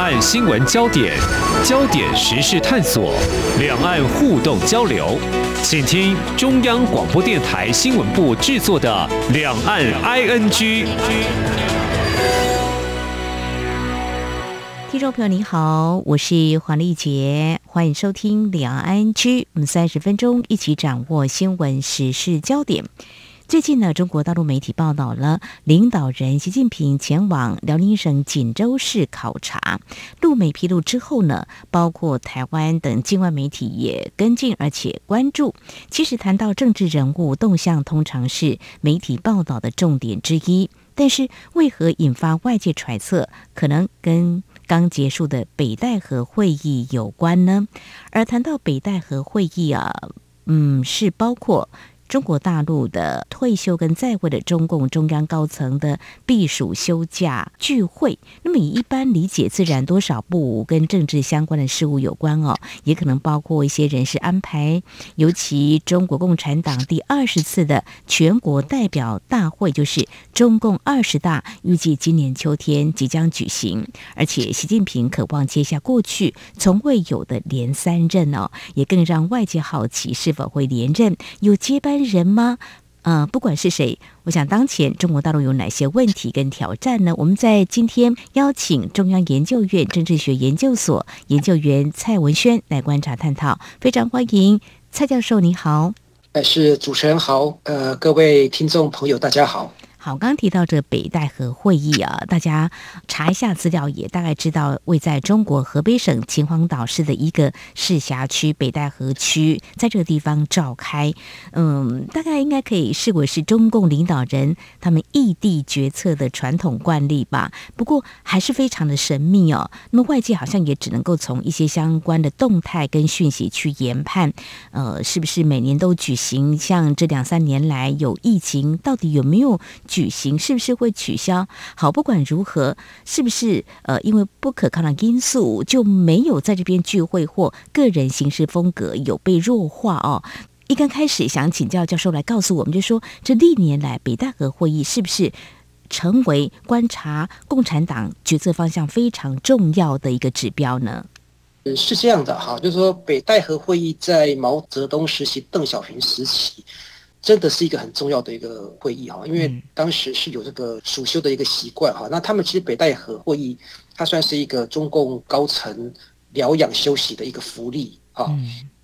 岸新闻焦点，焦点时事探索，两岸互动交流，请听中央广播电台新闻部制作的《两岸 ING》。听众朋友你好，我是黄丽杰，欢迎收听《两岸 ING》，我们三十分钟一起掌握新闻时事焦点。最近呢，中国大陆媒体报道了领导人习近平前往辽宁省锦州市考察。陆媒披露之后呢，包括台湾等境外媒体也跟进，而且关注。其实谈到政治人物动向，通常是媒体报道的重点之一。但是为何引发外界揣测，可能跟刚结束的北戴河会议有关呢？而谈到北戴河会议啊，嗯，是包括。中国大陆的退休跟在位的中共中央高层的避暑休假聚会，那么以一般理解，自然多少不跟政治相关的事务有关哦，也可能包括一些人事安排。尤其中国共产党第二十次的全国代表大会，就是中共二十大，预计今年秋天即将举行，而且习近平渴望接下过去从未有的连三任哦，也更让外界好奇是否会连任，有接班人吗？呃，不管是谁，我想当前中国大陆有哪些问题跟挑战呢？我们在今天邀请中央研究院政治学研究所研究员蔡文轩来观察探讨，非常欢迎蔡教授，你好。呃，是主持人好，呃，各位听众朋友，大家好。好，刚刚提到这北戴河会议啊，大家查一下资料，也大概知道位在中国河北省秦皇岛市的一个市辖区北戴河区，在这个地方召开。嗯，大概应该可以视为是中共领导人他们异地决策的传统惯例吧。不过还是非常的神秘哦。那么外界好像也只能够从一些相关的动态跟讯息去研判，呃，是不是每年都举行？像这两三年来有疫情，到底有没有？举行是不是会取消？好，不管如何，是不是呃，因为不可抗的因素就没有在这边聚会或个人行事风格有被弱化哦？一刚开始想请教教授来告诉我们，就说这历年来北戴河会议是不是成为观察共产党决策方向非常重要的一个指标呢？是这样的哈，就是说北戴河会议在毛泽东时期、邓小平时期。真的是一个很重要的一个会议哈，因为当时是有这个暑休的一个习惯哈。那他们其实北戴河会议，它算是一个中共高层疗养休息的一个福利哈。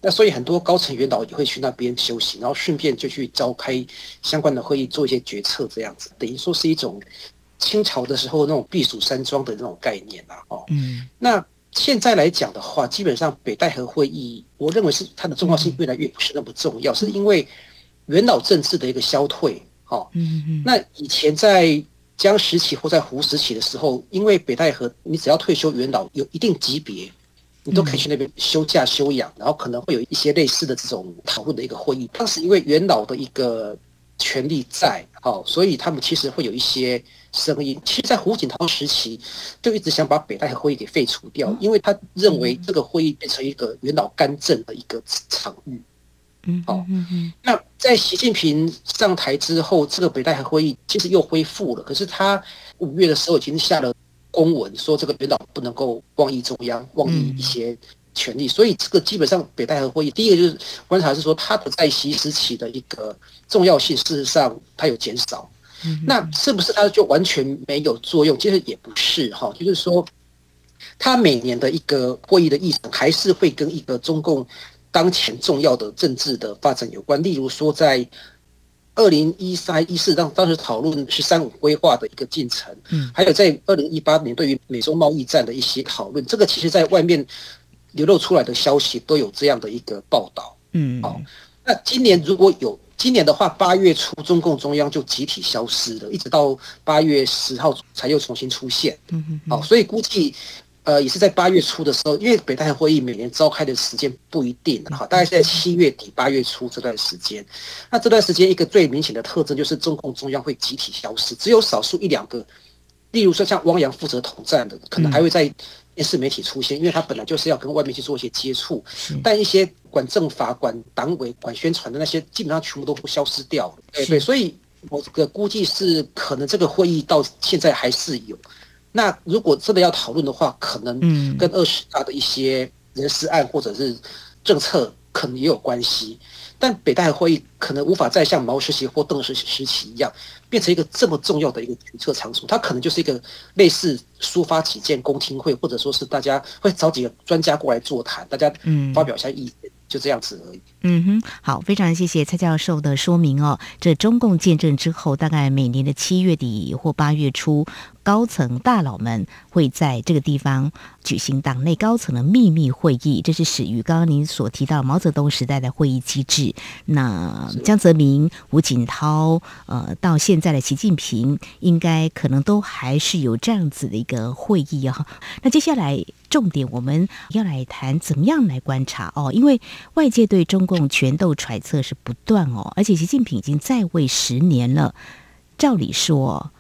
那所以很多高层元老也会去那边休息，然后顺便就去召开相关的会议，做一些决策这样子，等于说是一种清朝的时候那种避暑山庄的那种概念啊。哦，嗯。那现在来讲的话，基本上北戴河会议，我认为是它的重要性越来越不是那么重要，是因为。元老政治的一个消退，好，嗯嗯，那以前在江时期或在胡时期的时候，因为北戴河，你只要退休元老有一定级别，你都可以去那边休假休养，然后可能会有一些类似的这种讨论的一个会议。当时因为元老的一个权力在，好，所以他们其实会有一些声音。其实，在胡锦涛时期就一直想把北戴河会议给废除掉，因为他认为这个会议变成一个元老干政的一个场域。嗯，好，那在习近平上台之后，这个北戴河会议其实又恢复了。可是他五月的时候已经下了公文，说这个元老不能够妄议中央，妄议一些权力。所以这个基本上北戴河会议，第一个就是观察是说，他的在习时期的一个重要性，事实上它有减少。那是不是它就完全没有作用？其实也不是哈，就是说，他每年的一个会议的议程还是会跟一个中共。当前重要的政治的发展有关，例如说，在二零一三一四当当时讨论“十三五”规划的一个进程，嗯，还有在二零一八年对于美中贸易战的一些讨论，这个其实在外面流露出来的消息都有这样的一个报道，嗯，好，那今年如果有今年的话，八月初中共中央就集体消失了，一直到八月十号才又重新出现，嗯嗯，好，所以估计。呃，也是在八月初的时候，因为北戴河会议每年召开的时间不一定，哈，大概是在七月底八月初这段时间。那这段时间一个最明显的特征就是中共中央会集体消失，只有少数一两个，例如说像汪洋负责统战的，可能还会在电视媒体出现，因为他本来就是要跟外面去做一些接触。但一些管政法、管党委、管宣传的那些，基本上全部都消失掉了。对对，所以我这个估计是可能这个会议到现在还是有。那如果真的要讨论的话，可能跟二十大的一些人事案或者是政策可能也有关系。但北戴河会议可能无法再像毛时期或邓时时期一样，变成一个这么重要的一个决策场所，它可能就是一个类似抒发己见公听会，或者说是大家会找几个专家过来座谈，大家发表一下意见。嗯就这样子而已。嗯哼，好，非常谢谢蔡教授的说明哦。这中共建政之后，大概每年的七月底或八月初，高层大佬们会在这个地方举行党内高层的秘密会议，这是始于刚刚您所提到毛泽东时代的会议机制。那江泽民、吴锦涛，呃，到现在的习近平，应该可能都还是有这样子的一个会议啊、哦。那接下来。重点我们要来谈怎么样来观察哦，因为外界对中共权斗揣测是不断哦，而且习近平已经在位十年了。照理说，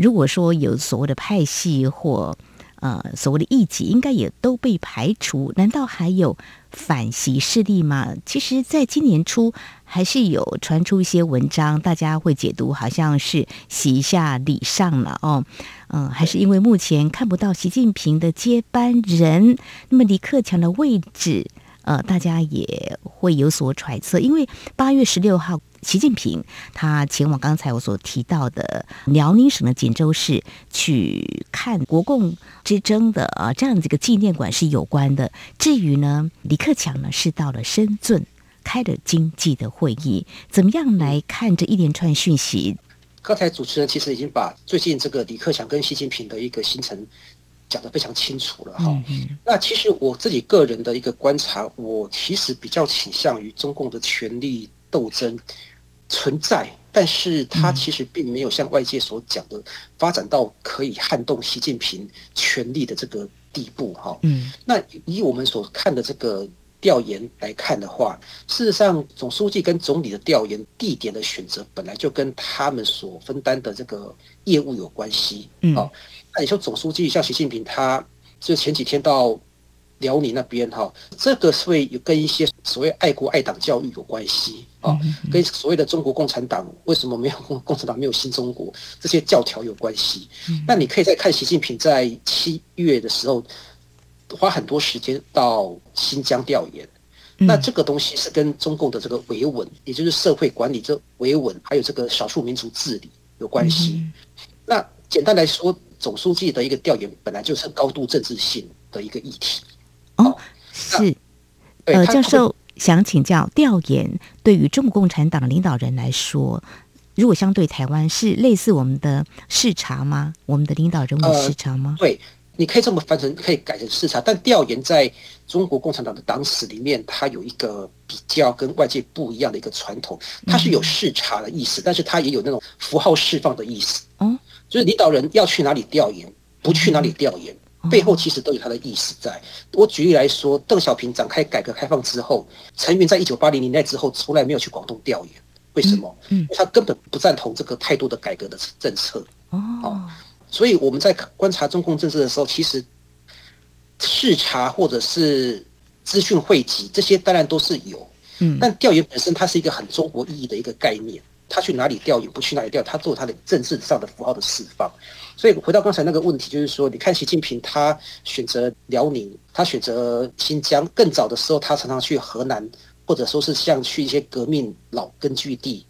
如果说有所谓的派系或呃所谓的异己，应该也都被排除，难道还有反习势力吗？其实，在今年初还是有传出一些文章，大家会解读好像是习下礼上了哦。嗯，还是因为目前看不到习近平的接班人，那么李克强的位置，呃，大家也会有所揣测。因为八月十六号，习近平他前往刚才我所提到的辽宁省的锦州市去看国共之争的啊这样子一个纪念馆是有关的。至于呢，李克强呢是到了深圳开了经济的会议，怎么样来看这一连串讯息？刚才主持人其实已经把最近这个李克强跟习近平的一个行程讲得非常清楚了哈。那其实我自己个人的一个观察，我其实比较倾向于中共的权力斗争存在，但是它其实并没有像外界所讲的发展到可以撼动习近平权力的这个地步哈。嗯。那以我们所看的这个。调研来看的话，事实上，总书记跟总理的调研地点的选择本来就跟他们所分担的这个业务有关系。嗯，好，那你说总书记像习近平，他就前几天到辽宁那边哈，这个会有跟一些所谓爱国爱党教育有关系啊，跟所谓的中国共产党为什么没有共共产党没有新中国这些教条有关系。那你可以再看习近平在七月的时候。花很多时间到新疆调研，那这个东西是跟中共的这个维稳，也就是社会管理这维稳，还有这个少数民族治理有关系。那简单来说，总书记的一个调研本来就是高度政治性的一个议题。哦，是。呃，教授想请教，调研对于中国共产党领导人来说，如果相对台湾是类似我们的视察吗？我们的领导人物视察吗？呃，对。你可以这么翻成，可以改成视察，但调研在中国共产党的党史里面，它有一个比较跟外界不一样的一个传统，它是有视察的意思，但是它也有那种符号释放的意思。嗯，就是领导人要去哪里调研，不去哪里调研，背后其实都有他的意思在。我举例来说，邓小平展开改革开放之后，陈云在一九八零年代之后从来没有去广东调研，为什么？嗯，他根本不赞同这个太多的改革的政策。哦。所以我们在观察中共政治的时候，其实视察或者是资讯汇集这些当然都是有，嗯，但调研本身它是一个很中国意义的一个概念，他去哪里调研，不去哪里调，他做他的政治上的符号的释放。所以回到刚才那个问题，就是说，你看习近平他选择辽宁，他选择新疆，更早的时候他常常去河南，或者说是像去一些革命老根据地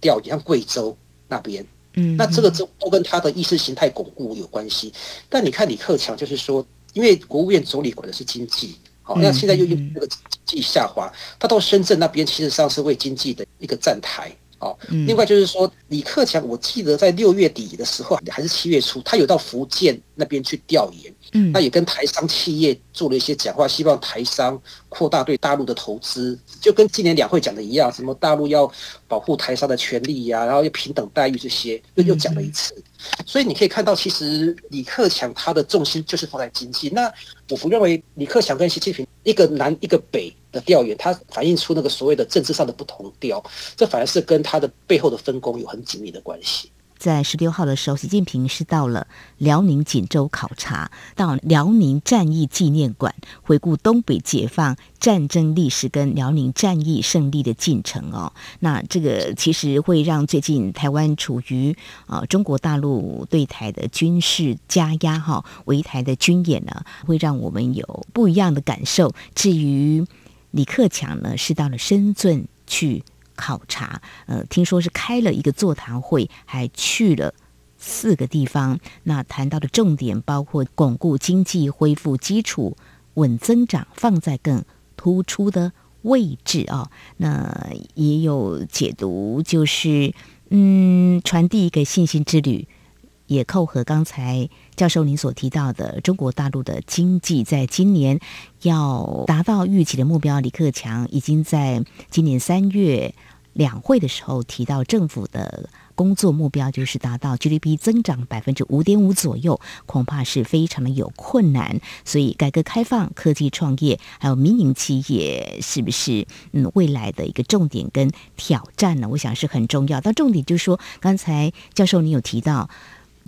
调研，像贵州那边。嗯，那这个都都跟他的意识形态巩固有关系。但你看李克强，就是说，因为国务院总理管的是经济，好，那现在又因为那个经济下滑，他到深圳那边，其实上是为经济的一个站台。哦，另外就是说，李克强，我记得在六月底的时候还是七月初，他有到福建那边去调研，嗯，那也跟台商企业做了一些讲话，希望台商扩大对大陆的投资，就跟今年两会讲的一样，什么大陆要保护台商的权利呀，然后要平等待遇这些，又又讲了一次。所以你可以看到，其实李克强他的重心就是放在经济。那我不认为李克强跟习近平一个南一个北。的调研，它反映出那个所谓的政治上的不同调，这反而是跟他的背后的分工有很紧密的关系。在十六号的时候，习近平是到了辽宁锦州考察，到辽宁战役纪念馆回顾东北解放战争历史跟辽宁战役胜利的进程哦。那这个其实会让最近台湾处于啊、中国大陆对台的军事加压哈，围台的军演呢，会让我们有不一样的感受。至于李克强呢，是到了深圳去。考察，呃，听说是开了一个座谈会，还去了四个地方。那谈到的重点包括巩固经济、恢复基础、稳增长，放在更突出的位置啊、哦。那也有解读，就是嗯，传递一个信心之旅。也扣合刚才教授您所提到的，中国大陆的经济在今年要达到预期的目标。李克强已经在今年三月两会的时候提到，政府的工作目标就是达到 GDP 增长百分之五点五左右，恐怕是非常的有困难。所以，改革开放、科技创业还有民营企业，是不是嗯未来的一个重点跟挑战呢？我想是很重要。但重点就是说，刚才教授你有提到。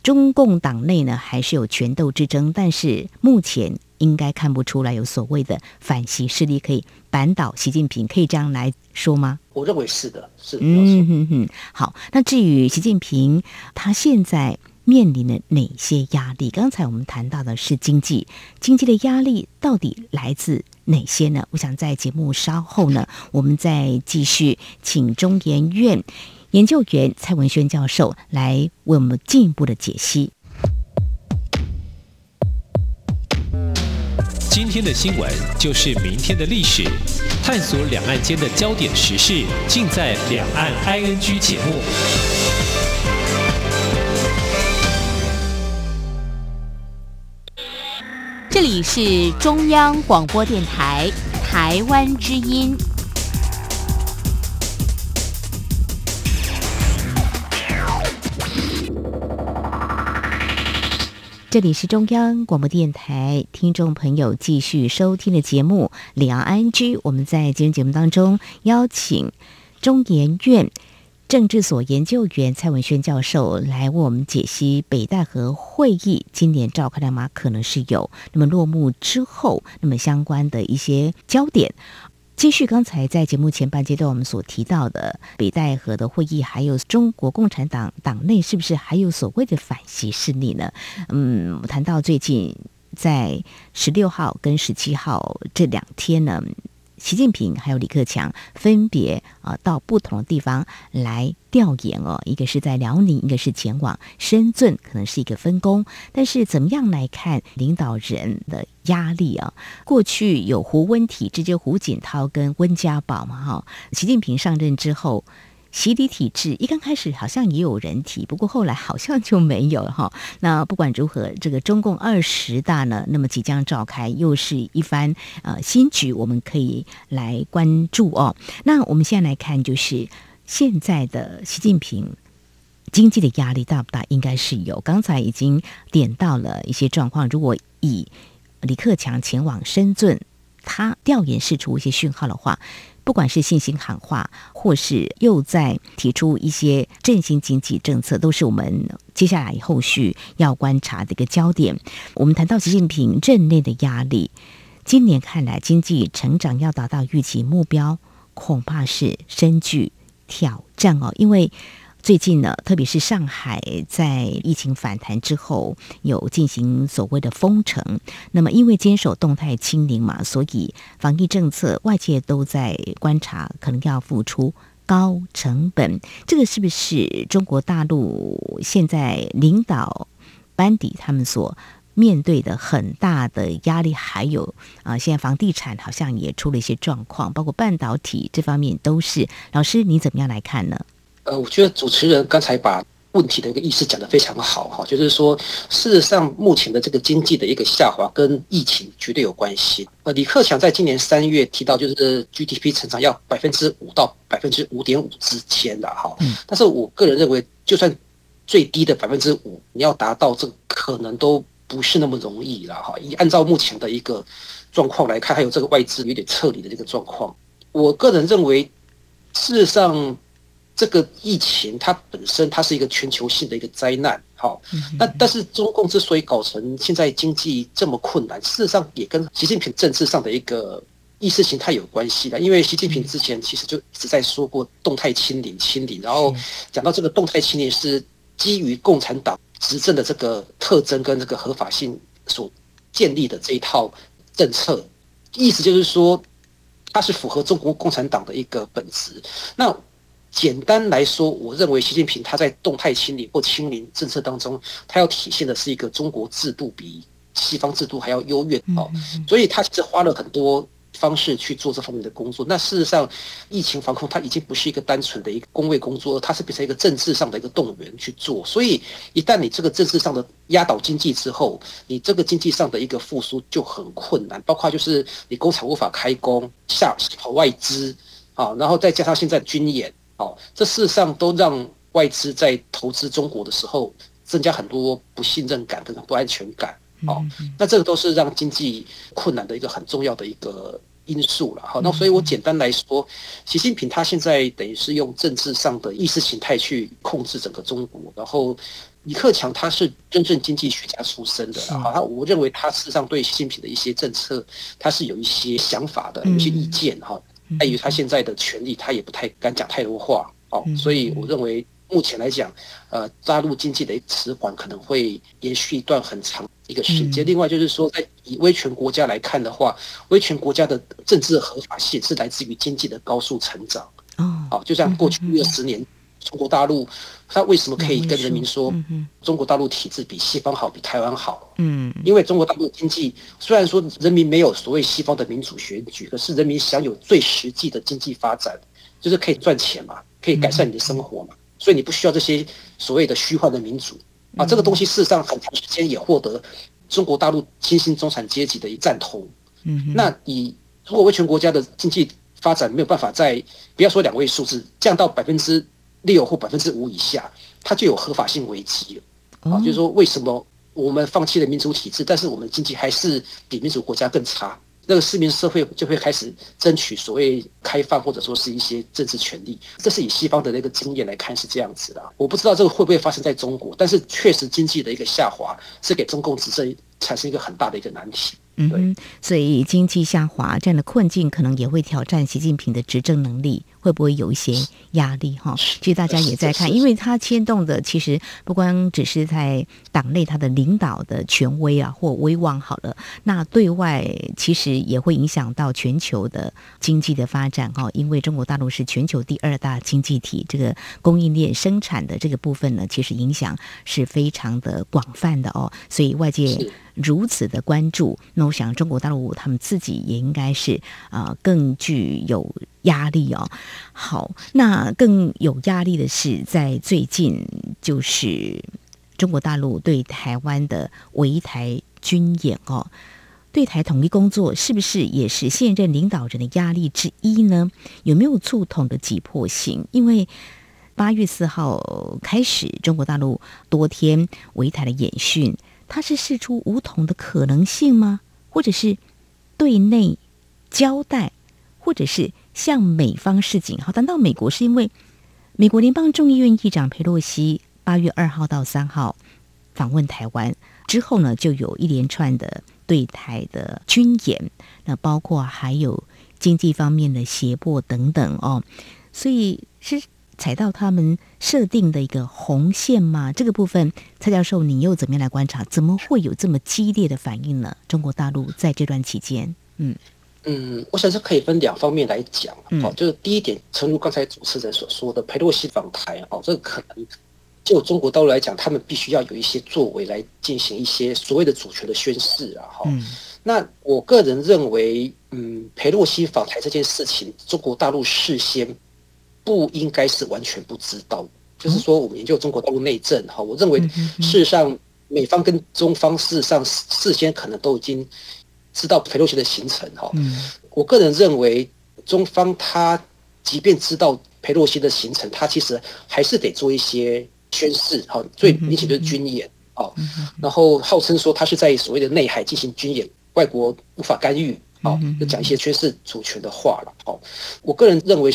中共党内呢，还是有权斗之争，但是目前应该看不出来有所谓的反习势力可以扳倒习近平，可以这样来说吗？我认为是的，是的。嗯哼哼，好。那至于习近平他现在面临的哪些压力？刚才我们谈到的是经济，经济的压力到底来自哪些呢？我想在节目稍后呢，我们再继续请中研院。研究员蔡文轩教授来为我们进一步的解析。今天的新闻就是明天的历史，探索两岸间的焦点时事，尽在《两岸 ING》节目。这里是中央广播电台台湾之音。这里是中央广播电台，听众朋友继续收听的节目《两岸 ING》。我们在今天节目当中邀请中研院政治所研究员蔡文轩教授来为我们解析北戴河会议今年召开的吗？可能是有。那么落幕之后，那么相关的一些焦点。继续刚才在节目前半阶段我们所提到的北戴河的会议，还有中国共产党党内是不是还有所谓的反习势力呢？嗯，谈到最近在十六号跟十七号这两天呢。习近平还有李克强分别啊到不同的地方来调研哦，一个是在辽宁，一个是前往深圳，可能是一个分工。但是怎么样来看领导人的压力啊？过去有胡温体制，就胡锦涛跟温家宝嘛哈。习近平上任之后。习李体制一刚开始好像也有人提，不过后来好像就没有哈。那不管如何，这个中共二十大呢，那么即将召开，又是一番呃新局，我们可以来关注哦。那我们现在来看，就是现在的习近平经济的压力大不大？应该是有。刚才已经点到了一些状况。如果以李克强前往深圳，他调研释出一些讯号的话。不管是信心喊话，或是又在提出一些振兴经济政策，都是我们接下来后续要观察的一个焦点。我们谈到习近平任内的压力，今年看来经济成长要达到预期目标，恐怕是深具挑战哦，因为。最近呢，特别是上海在疫情反弹之后，有进行所谓的封城。那么，因为坚守动态清零嘛，所以防疫政策外界都在观察，可能要付出高成本。这个是不是中国大陆现在领导班底他们所面对的很大的压力？还有啊，现在房地产好像也出了一些状况，包括半导体这方面都是。老师，你怎么样来看呢？呃，我觉得主持人刚才把问题的一个意思讲得非常好哈，就是说，事实上目前的这个经济的一个下滑跟疫情绝对有关系。呃，李克强在今年三月提到，就是 GDP 成长要百分之五到百分之五点五之间的哈。但是我个人认为，就算最低的百分之五，你要达到这个可能都不是那么容易了哈。以按照目前的一个状况来看，还有这个外资有点撤离的这个状况，我个人认为，事实上。这个疫情它本身它是一个全球性的一个灾难，好，那但是中共之所以搞成现在经济这么困难，事实上也跟习近平政治上的一个意识形态有关系的。因为习近平之前其实就一直在说过动态清零，清零，然后讲到这个动态清零是基于共产党执政的这个特征跟这个合法性所建立的这一套政策，意思就是说它是符合中国共产党的一个本质。那简单来说，我认为习近平他在动态清理或清零政策当中，他要体现的是一个中国制度比西方制度还要优越哦，所以他其实花了很多方式去做这方面的工作。那事实上，疫情防控它已经不是一个单纯的一个工位工作，它是变成一个政治上的一个动员去做。所以一旦你这个政治上的压倒经济之后，你这个经济上的一个复苏就很困难，包括就是你工厂无法开工，下跑外资啊，然后再加上现在军演。好，这事实上都让外资在投资中国的时候增加很多不信任感跟不安全感。好，那这个都是让经济困难的一个很重要的一个因素了。好，那所以我简单来说，习近平他现在等于是用政治上的意识形态去控制整个中国。然后李克强他是真正经济学家出身的，好，他我认为他事实上对习近平的一些政策，他是有一些想法的，有一些意见哈。碍于他现在的权力，他也不太敢讲太多话哦，所以我认为目前来讲，呃，大陆经济的迟缓可能会延续一段很长一个时间。另外就是说，在以威权国家来看的话，威权国家的政治合法性是来自于经济的高速成长。哦，就像过去二十年。中国大陆，他为什么可以跟人民说，中国大陆体制比西方好，比台湾好？嗯，因为中国大陆经济虽然说人民没有所谓西方的民主选举，可是人民享有最实际的经济发展，就是可以赚钱嘛，可以改善你的生活嘛，所以你不需要这些所谓的虚幻的民主啊。这个东西事实上很长时间也获得中国大陆新兴中产阶级的一赞同。嗯，那以如果威权国家的经济发展没有办法在不要说两位数字降到百分之六或百分之五以下，它就有合法性危机了。啊，就是说，为什么我们放弃了民主体制，但是我们经济还是比民主国家更差？那个市民社会就会开始争取所谓开放，或者说是一些政治权利。这是以西方的那个经验来看是这样子的。我不知道这个会不会发生在中国，但是确实经济的一个下滑是给中共执政产生一个很大的一个难题。嗯，所以经济下滑这样的困境，可能也会挑战习近平的执政能力。会不会有一些压力哈？其实大家也在看，因为它牵动的其实不光只是在党内他的领导的权威啊或威望好了，那对外其实也会影响到全球的经济的发展哈。因为中国大陆是全球第二大经济体，这个供应链生产的这个部分呢，其实影响是非常的广泛的哦。所以外界如此的关注，那我想中国大陆他们自己也应该是啊更具有。压力哦，好，那更有压力的是，在最近就是中国大陆对台湾的围台军演哦，对台统一工作是不是也是现任领导人的压力之一呢？有没有促统的急迫性？因为八月四号开始，中国大陆多天围台的演训，它是试出武统的可能性吗？或者是对内交代，或者是？向美方示警，好，谈到美国是因为美国联邦众议院议长佩洛西八月二号到三号访问台湾之后呢，就有一连串的对台的军演，那包括还有经济方面的胁迫等等哦，所以是踩到他们设定的一个红线吗？这个部分，蔡教授，你又怎么样来观察？怎么会有这么激烈的反应呢？中国大陆在这段期间，嗯。嗯，我想是可以分两方面来讲，好，就是第一点，诚如刚才主持人所说的，佩洛西访台，哦，这个可能就中国道路来讲，他们必须要有一些作为来进行一些所谓的主权的宣示啊，哈。那我个人认为，嗯，佩洛西访台这件事情，中国大陆事先不应该是完全不知道，就是说，我们研究中国大陆内政，哈，我认为事实上美方跟中方事实上事先可能都已经。知道裴洛西的行程哈，我个人认为中方他即便知道裴洛西的行程，他其实还是得做一些宣示哈，最明显就是军演啊，然后号称说他是在所谓的内海进行军演，外国无法干预啊，就讲一些宣示主权的话了。好，我个人认为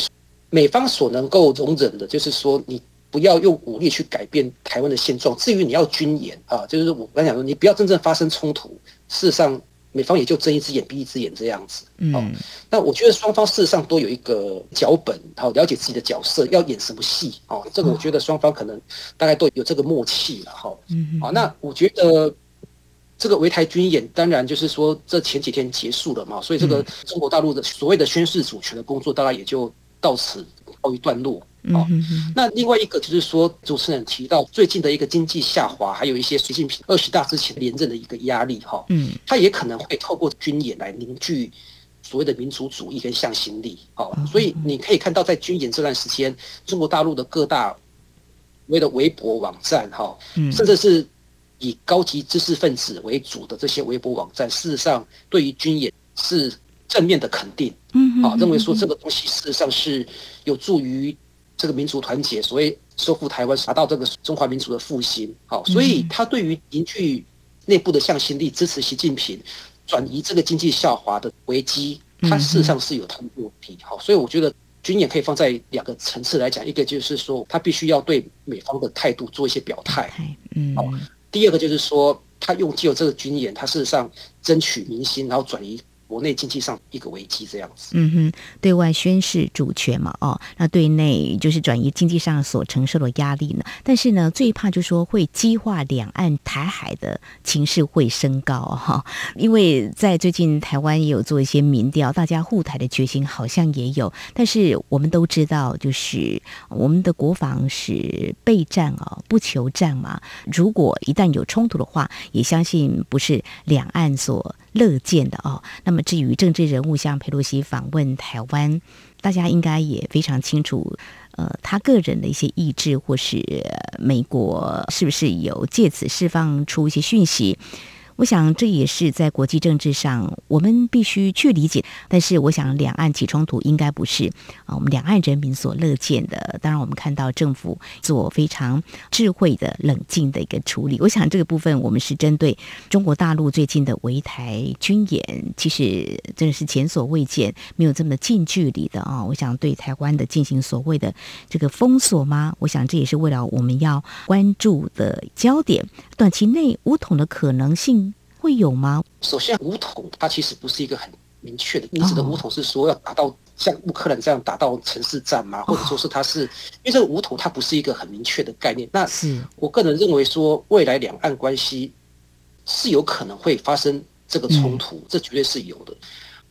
美方所能够容忍的，就是说你不要用武力去改变台湾的现状。至于你要军演啊，就是我刚才讲说，你不要真正发生冲突。事实上，美方也就睁一只眼闭一只眼这样子。嗯，那我觉得双方事实上都有一个脚本，好了解自己的角色要演什么戏。哦，这个我觉得双方可能大概都有这个默契了。哈，嗯，好，那我觉得。这个围台军演，当然就是说，这前几天结束了嘛，所以这个中国大陆的所谓的宣示主权的工作，大概也就到此告一段落。哦，那另外一个就是说，主持人提到最近的一个经济下滑，还有一些习近平二十大之前连任的一个压力，哈，嗯，他也可能会透过军演来凝聚所谓的民族主义跟向心力。好，所以你可以看到，在军演这段时间，中国大陆的各大所谓的微博网站，哈，甚至是。以高级知识分子为主的这些微博网站，事实上对于军演是正面的肯定，嗯，啊，认为说这个东西事实上是有助于这个民族团结，所谓收复台湾，达到这个中华民族的复兴，好，所以他对于凝聚内部的向心力，支持习近平转移这个经济下滑的危机，他事实上是有他的目的，好，所以我觉得军演可以放在两个层次来讲，一个就是说他必须要对美方的态度做一些表态，嗯，好。第二个就是说，他用借由这个军演，他事实上争取民心，然后转移。国内经济上一个危机这样子，嗯哼，对外宣示主权嘛，哦，那对内就是转移经济上所承受的压力呢。但是呢，最怕就是说会激化两岸台海的情势会升高哈，因为在最近台湾也有做一些民调，大家护台的决心好像也有。但是我们都知道，就是我们的国防是备战啊，不求战嘛。如果一旦有冲突的话，也相信不是两岸所乐见的哦。那那么至于政治人物像佩洛西访问台湾，大家应该也非常清楚，呃，他个人的一些意志，或是美国是不是有借此释放出一些讯息。我想这也是在国际政治上我们必须去理解，但是我想两岸起冲突应该不是啊我们两岸人民所乐见的。当然，我们看到政府做非常智慧的、冷静的一个处理。我想这个部分我们是针对中国大陆最近的围台军演，其实真的是前所未见，没有这么近距离的啊。我想对台湾的进行所谓的这个封锁吗？我想这也是为了我们要关注的焦点。短期内武统的可能性会有吗？首先，武统它其实不是一个很明确的。你指的武统是说要达到像乌克兰这样达到城市战吗？或者说是它是因为这个武统它不是一个很明确的概念。那是我个人认为说，未来两岸关系是有可能会发生这个冲突，这绝对是有的。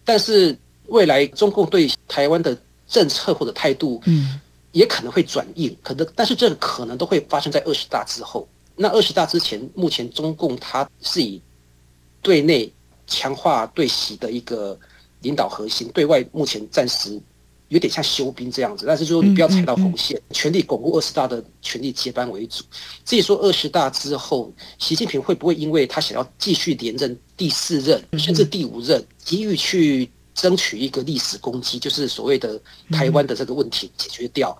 但是未来中共对台湾的政策或者态度，嗯，也可能会转硬，可能，但是这个可能都会发生在二十大之后。那二十大之前，目前中共它是以对内强化对习的一个领导核心，对外目前暂时有点像休兵这样子。但是说你不要踩到红线，全力巩固二十大的权力接班为主。至于说二十大之后，习近平会不会因为他想要继续连任第四任甚至第五任，急于去争取一个历史功绩，就是所谓的台湾的这个问题解决掉？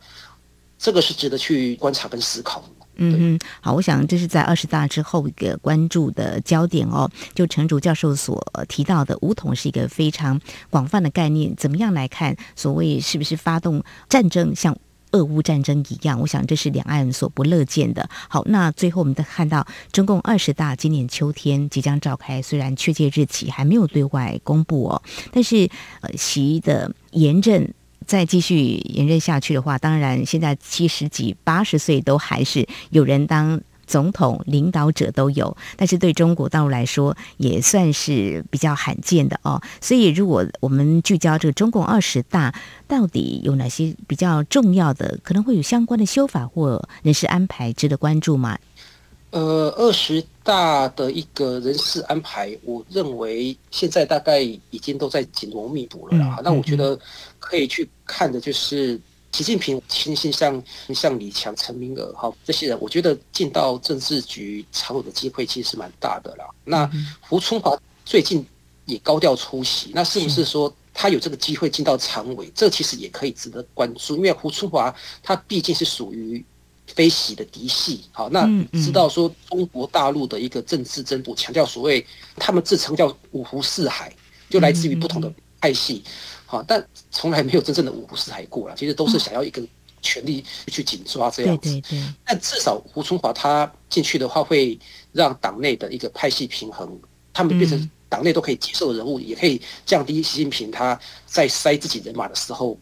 这个是值得去观察跟思考。嗯哼，好，我想这是在二十大之后一个关注的焦点哦。就陈竺教授所提到的，武统是一个非常广泛的概念，怎么样来看？所谓是不是发动战争，像俄乌战争一样？我想这是两岸所不乐见的。好，那最后我们再看到中共二十大今年秋天即将召开，虽然确切日期还没有对外公布哦，但是呃，习的严正。再继续延任下去的话，当然现在七十几、八十岁都还是有人当总统、领导者都有，但是对中国大陆来说也算是比较罕见的哦。所以，如果我们聚焦这个中共二十大，到底有哪些比较重要的，可能会有相关的修法或人事安排值得关注吗？呃，二十大的一个人事安排，我认为现在大概已经都在紧锣密鼓了啦。那、嗯、我觉得可以去看的就是习近平亲信像像李强、陈明尔哈这些人，我觉得进到政治局常委的机会其实是蛮大的啦。那胡春华最近也高调出席，那是不是说他有这个机会进到常委？这其实也可以值得关注，因为胡春华他毕竟是属于。非习的嫡系，好，那知道说中国大陆的一个政治争夺，强调所谓他们自称叫五湖四海，就来自于不同的派系，好，但从来没有真正的五湖四海过了。其实都是想要一个权力去紧抓这样子。对对对。但至少胡春华他进去的话，会让党内的一个派系平衡，他们变成党内都可以接受的人物，也可以降低习近平他在塞自己人马的时候。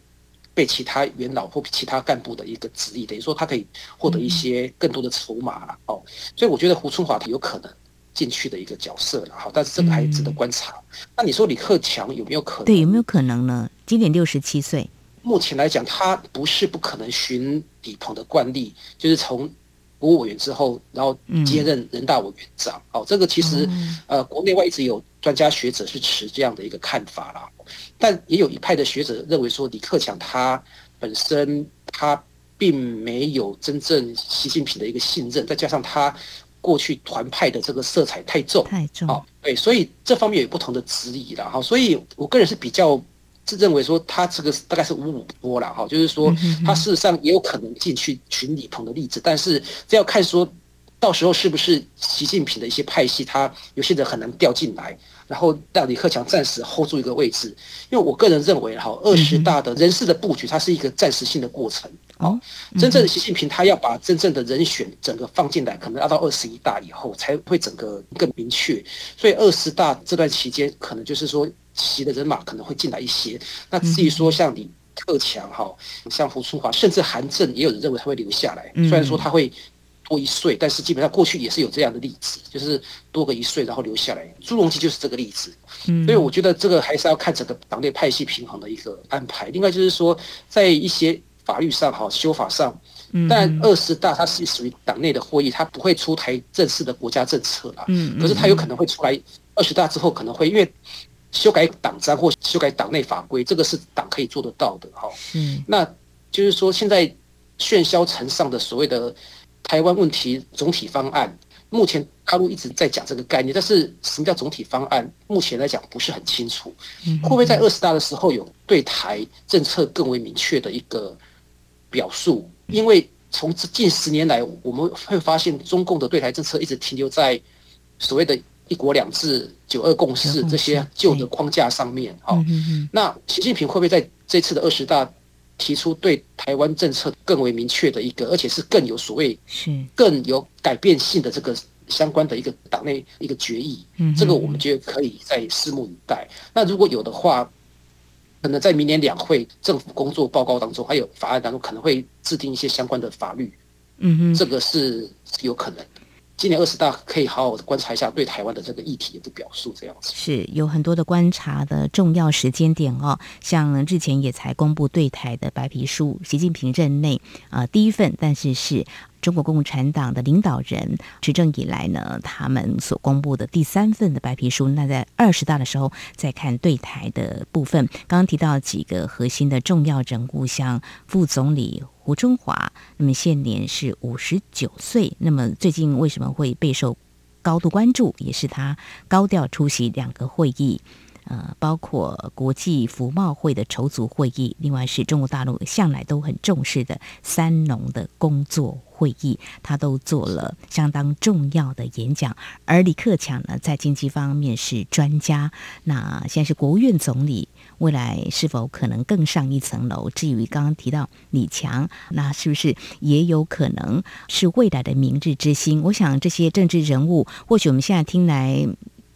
被其他元老或其他干部的一个指引，等于说他可以获得一些更多的筹码了哦，所以我觉得胡春华他有可能进去的一个角色了，好，但是这个还值得观察。那你说李克强有没有可能？对，有没有可能呢？今年六十七岁，目前来讲，他不是不可能循李鹏的惯例，就是从国务委员之后，然后接任人大委员长。哦，这个其实呃，国内外一直有专家学者是持这样的一个看法啦。但也有一派的学者认为说，李克强他本身他并没有真正习近平的一个信任，再加上他过去团派的这个色彩太重，太重，哦，对，所以这方面有不同的质疑啦哈。所以我个人是比较自认为说，他这个大概是五五波了哈，就是说他事实上也有可能进去群李鹏的例子，但是这要看说到时候是不是习近平的一些派系，他有些人很难调进来。然后让李克强暂时 hold 住一个位置，因为我个人认为哈，二十大的人事的布局，它是一个暂时性的过程。哦，真正的习近平他要把真正的人选整个放进来，可能要到二十一大以后才会整个更明确。所以二十大这段期间，可能就是说习的人马可能会进来一些。那至于说像李克强哈，像胡春华，甚至韩正，也有人认为他会留下来，虽然说他会。多一岁，但是基本上过去也是有这样的例子，就是多个一岁然后留下来。朱镕基就是这个例子，所以我觉得这个还是要看整个党内派系平衡的一个安排。另外就是说，在一些法律上哈修法上，但二十大它是属于党内的会议，它不会出台正式的国家政策啦。可是它有可能会出来，二十大之后可能会因为修改党章或修改党内法规，这个是党可以做得到的哈。嗯，那就是说现在喧嚣成上的所谓的。台湾问题总体方案，目前大陆一直在讲这个概念，但是什么叫总体方案？目前来讲不是很清楚。会不会在二十大的时候有对台政策更为明确的一个表述？因为从近十年来，我们会发现中共的对台政策一直停留在所谓的一国两制、九二共识这些旧的框架上面。好，那习近平会不会在这次的二十大？提出对台湾政策更为明确的一个，而且是更有所谓是更有改变性的这个相关的一个党内一个决议，这个我们觉得可以再拭目以待。那如果有的话，可能在明年两会政府工作报告当中，还有法案当中，可能会制定一些相关的法律。嗯哼，这个是有可能的。今年二十大可以好好观察一下对台湾的这个议题的表述，这样子是有很多的观察的重要时间点哦。像日前也才公布对台的白皮书，习近平任内啊、第一份，但是是。中国共产党的领导人执政以来呢，他们所公布的第三份的白皮书，那在二十大的时候再看对台的部分。刚刚提到几个核心的重要人物，像副总理胡春华，那么现年是五十九岁。那么最近为什么会备受高度关注？也是他高调出席两个会议。呃，包括国际服贸会的筹组会议，另外是中国大陆向来都很重视的三农的工作会议，他都做了相当重要的演讲。而李克强呢，在经济方面是专家，那现在是国务院总理，未来是否可能更上一层楼？至于刚刚提到李强，那是不是也有可能是未来的明日之星？我想这些政治人物，或许我们现在听来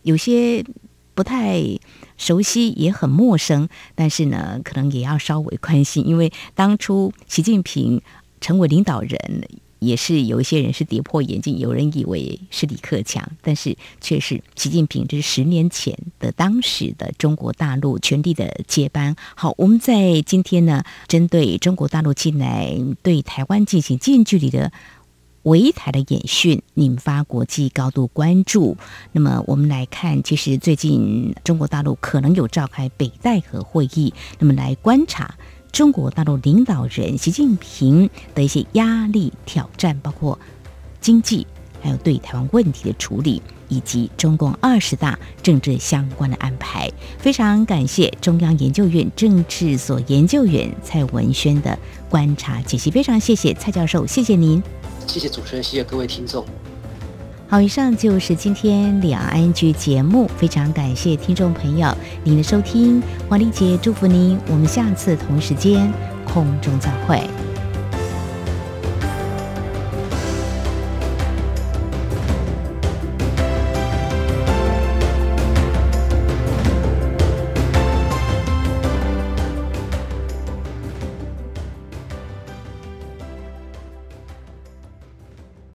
有些。不太熟悉，也很陌生，但是呢，可能也要稍微关心，因为当初习近平成为领导人，也是有一些人是跌破眼镜，有人以为是李克强，但是却是习近平，这是十年前的当时的中国大陆权力的接班。好，我们在今天呢，针对中国大陆近来对台湾进行近距离的。围台的演训引发国际高度关注。那么，我们来看，其实最近中国大陆可能有召开北戴河会议，那么来观察中国大陆领导人习近平的一些压力挑战，包括经济，还有对台湾问题的处理，以及中共二十大政治相关的安排。非常感谢中央研究院政治所研究员蔡文轩的观察解析，非常谢谢蔡教授，谢谢您。谢谢主持人，谢谢各位听众。好，以上就是今天两岸 ING 节目，非常感谢听众朋友您的收听，王丽姐祝福您，我们下次同一时间空中再会。